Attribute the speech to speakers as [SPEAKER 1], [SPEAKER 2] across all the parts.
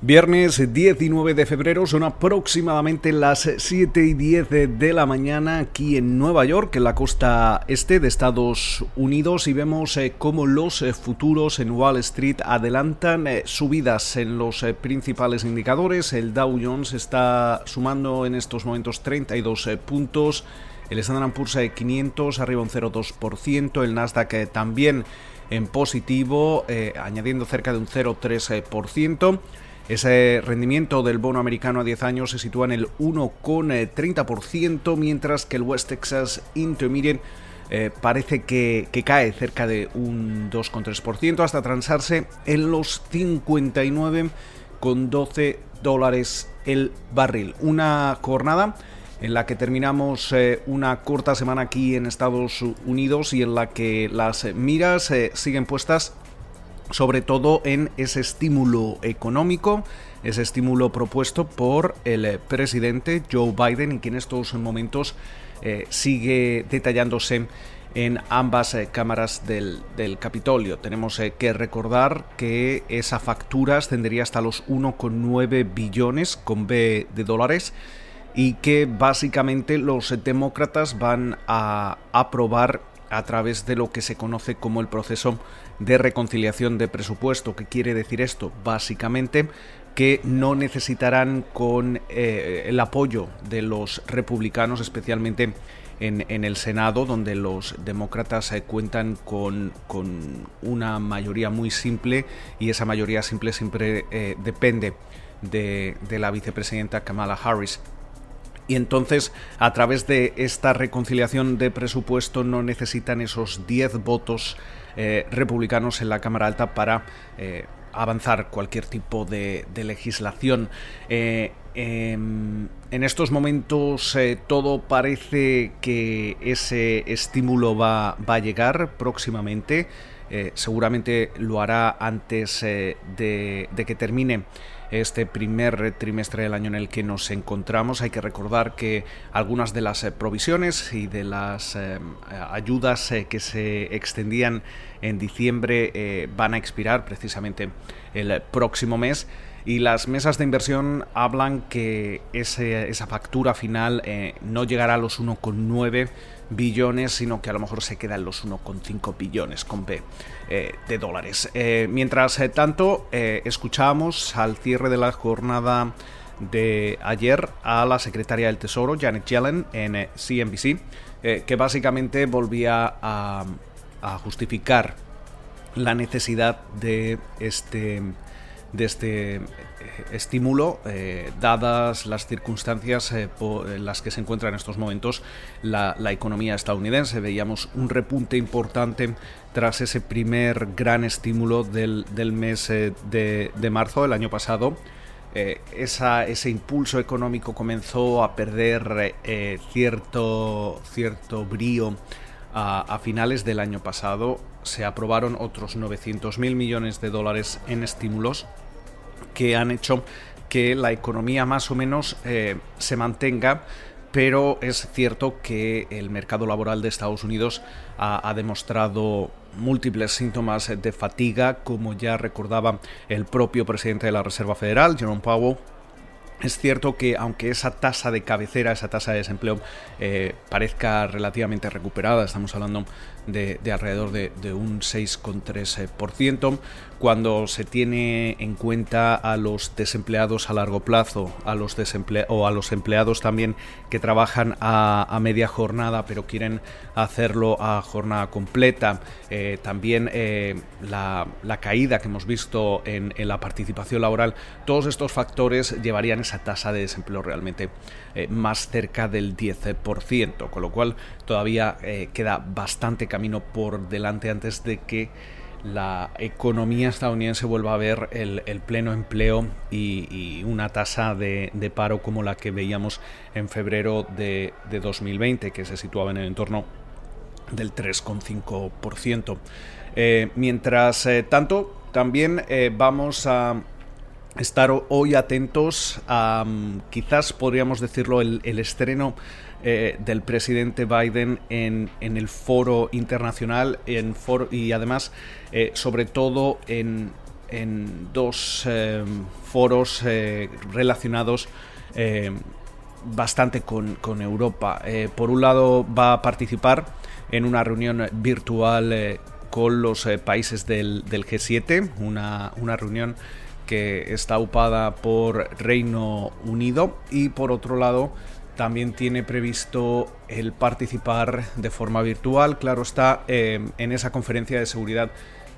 [SPEAKER 1] Viernes 19 de febrero son aproximadamente las 7 y 10 de la mañana aquí en Nueva York, en la costa este de Estados Unidos, y vemos eh, cómo los eh, futuros en Wall Street adelantan eh, subidas en los principales indicadores. El Dow Jones está sumando en estos momentos 32 puntos, el Standard Poor's 500 arriba un 0,2%, el Nasdaq también en positivo, añadiendo cerca de un 0,3%. Ese rendimiento del bono americano a 10 años se sitúa en el 1,30%, mientras que el West Texas Intermediate eh, parece que, cae cerca de un 2,3% hasta transarse en los 59,12 dólares el barril. Una jornada en la que terminamos eh, una corta semana aquí en Estados Unidos y en la que las miras eh, siguen puestas sobre todo en ese estímulo económico, ese estímulo propuesto por el eh, presidente Joe Biden y que en estos momentos eh, sigue detallándose en ambas eh, cámaras del, Capitolio. Tenemos que recordar que esa factura ascendería hasta los 1,9 billones con B de dólares y que básicamente los demócratas van a aprobar a través de lo que se conoce como el proceso de reconciliación de presupuesto. ¿Qué quiere decir esto? Básicamente que no necesitarán con eh, el apoyo de los republicanos, especialmente en, el Senado, donde los demócratas eh, cuentan con, una mayoría muy simple y esa mayoría simple siempre eh, depende de, de la vicepresidenta Kamala Harris. Y entonces, a través de esta reconciliación de presupuesto, no necesitan esos 10 votos eh, republicanos en la Cámara Alta para eh, avanzar cualquier tipo de, legislación. Eh, em, en estos momentos todo parece que ese estímulo va, va a llegar próximamente. Seguramente lo hará antes de, de que termine este primer trimestre del año en el que nos encontramos. Hay que recordar que algunas de las eh, provisiones y de las eh, ayudas eh, que se extendían en diciembre van a expirar precisamente el próximo mes y las mesas de inversión hablan que esa factura final no llegará a los 1,9 billones, sino que a lo mejor se queda en los 1,5 billones con B eh, de dólares. Eh, mientras eh, tanto, escuchamos al cierre de la jornada de ayer a la secretaria del Tesoro, Janet Yellen, en CNBC, que básicamente volvía a justificar la necesidad de este de este eh, estímulo, eh, dadas las circunstancias eh, en las que se encuentra en estos momentos la, economía estadounidense. Veíamos un repunte importante tras ese primer gran estímulo del, mes de, marzo del año pasado. ese impulso económico comenzó a perder cierto, cierto brío a, finales del año pasado se aprobaron otros 900 mil millones de dólares en estímulos que han hecho que la economía más o menos eh, se mantenga pero es cierto que el mercado laboral de Estados Unidos ha, demostrado múltiples síntomas de fatiga, como ya recordaba el propio presidente de la Reserva Federal, Jerome Powell, es cierto que aunque esa tasa de cabecera, esa tasa de desempleo eh, parezca relativamente recuperada, estamos hablando de, alrededor de, un 6,3%, cuando se tiene en cuenta a los desempleados a largo plazo, a los o a los empleados también que trabajan a, media jornada pero quieren hacerlo a jornada completa, eh, también eh, la, caída que hemos visto en, la participación laboral, todos estos factores llevarían esa tasa de desempleo realmente eh, más cerca del 10%, con lo cual todavía queda bastante camino por delante antes de que la economía estadounidense vuelva a ver el, pleno empleo y, una tasa de, paro como la que veíamos en febrero de, 2020, que se situaba en el entorno del 3,5%. Eh, mientras eh, tanto, también eh, vamos a estar hoy atentos a, mm, quizás podríamos decirlo, el, estreno del presidente Biden en, en, el foro internacional en y además eh, sobre todo en en dos foros relacionados bastante con, Europa. por un lado va a participar en una reunión virtual con los países del, G7, una, una reunión que está upada por Reino Unido y por otro lado también tiene previsto el participar de forma virtual, claro está, eh, en esa conferencia de seguridad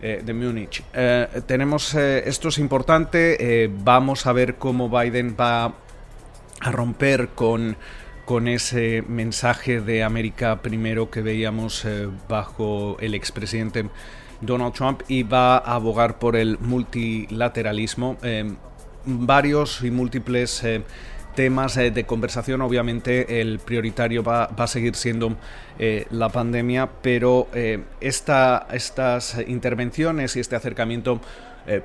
[SPEAKER 1] eh, de Múnich. Eh, tenemos, esto es importante, vamos a ver cómo Biden va a romper con, con ese mensaje de América primero que veíamos bajo el expresidente Donald Trump y va a abogar por el multilateralismo. Eh, varios y múltiples eh, temas eh, de conversación. Obviamente el prioritario va, a seguir siendo la pandemia, pero estas intervenciones y este acercamiento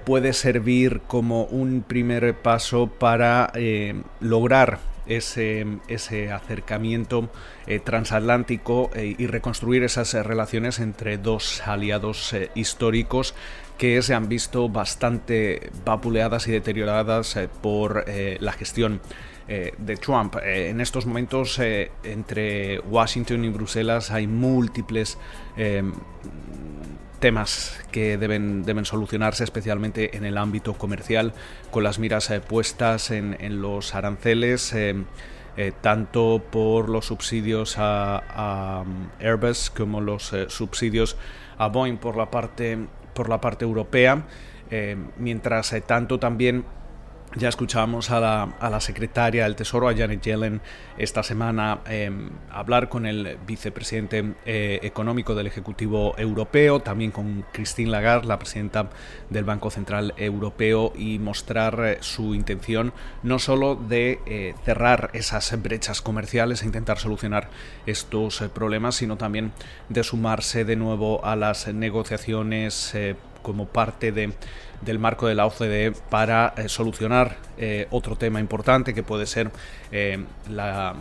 [SPEAKER 1] puede servir como un primer paso para lograr ese, ese acercamiento eh, transatlántico eh, y reconstruir esas eh, relaciones entre dos aliados históricos que se han visto bastante vapuleadas y deterioradas por la gestión de Trump. en estos momentos entre Washington y Bruselas hay múltiples temas que deben, deben solucionarse, especialmente en el ámbito comercial, con las miras eh, puestas en, los aranceles. Eh, eh, tanto por los subsidios a, um, Airbus como los subsidios a Boeing por la parte, por la parte europea, mientras tanto también ya escuchábamos a la, secretaria del Tesoro, a Janet Yellen, esta semana em, hablar con el vicepresidente eh, económico del Ejecutivo Europeo, también con Christine Lagarde, la presidenta del Banco Central Europeo, y mostrar eh, su intención no solo de eh, cerrar esas brechas comerciales e intentar solucionar estos problemas, sino también de sumarse de nuevo a las negociaciones como parte de del marco de la OCDE para eh, solucionar eh, otro tema importante que puede ser eh, la,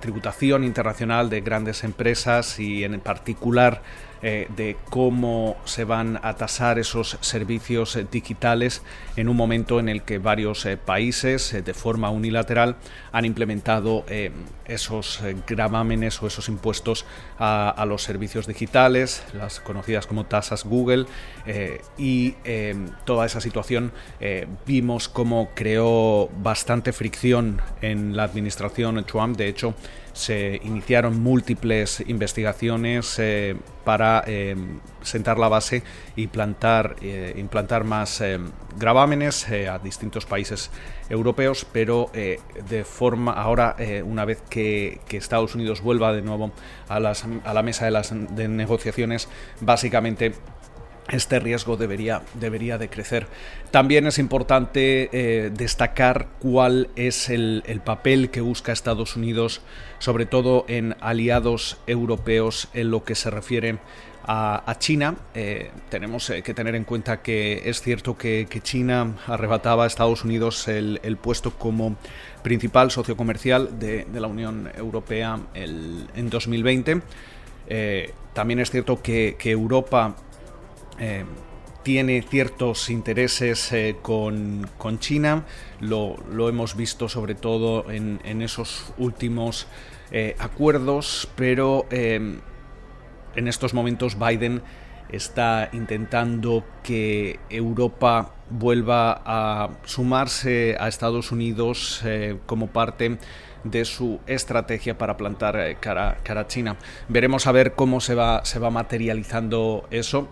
[SPEAKER 1] tributación internacional de grandes empresas y en particular eh, de cómo se van a tasar esos servicios digitales en un momento en el que varios países de forma unilateral han implementado esos gravámenes o esos impuestos a, los servicios digitales, las conocidas como tasas Google, y toda esa situación vimos cómo creó bastante fricción en la administración Trump. De hecho, se iniciaron múltiples investigaciones eh, para eh, sentar la base y plantar, eh, implantar más gravámenes a distintos países europeos, pero de forma ahora, una vez que, Estados Unidos vuelva de nuevo a, la mesa de las de negociaciones, básicamente este riesgo debería, debería de crecer. También es importante eh, destacar cuál es el, papel que busca Estados Unidos, sobre todo en aliados europeos en lo que se refiere a, China. Eh, tenemos eh, que tener en cuenta que es cierto que, China arrebataba a Estados Unidos el, puesto como principal socio comercial de, la Unión Europea en 2020. también es cierto que, que Europa eh, tiene ciertos intereses eh, con, China, lo, hemos visto sobre todo en, esos últimos eh, acuerdos, pero en estos momentos Biden está intentando que Europa vuelva a sumarse a Estados Unidos como parte de su estrategia para plantar cara, cara, a China. Veremos a ver cómo se va, se va materializando eso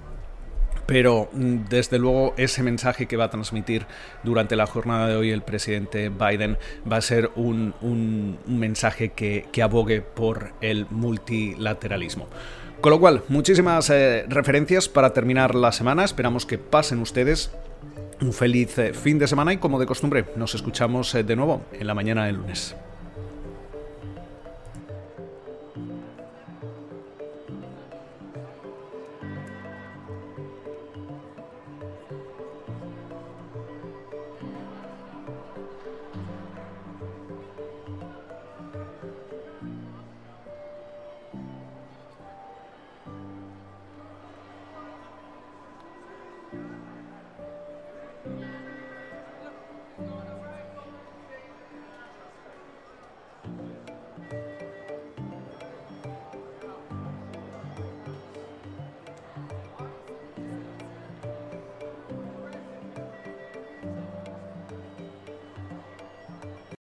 [SPEAKER 1] pero mm, desde luego ese mensaje que va a transmitir durante la jornada de hoy el presidente Biden va a ser un, mensaje que, abogue por el multilateralismo. Con lo cual, muchísimas eh, referencias para terminar la semana. Esperamos que pasen ustedes un feliz eh, fin de semana y como de costumbre, nos escuchamos eh, de nuevo en la mañana del lunes.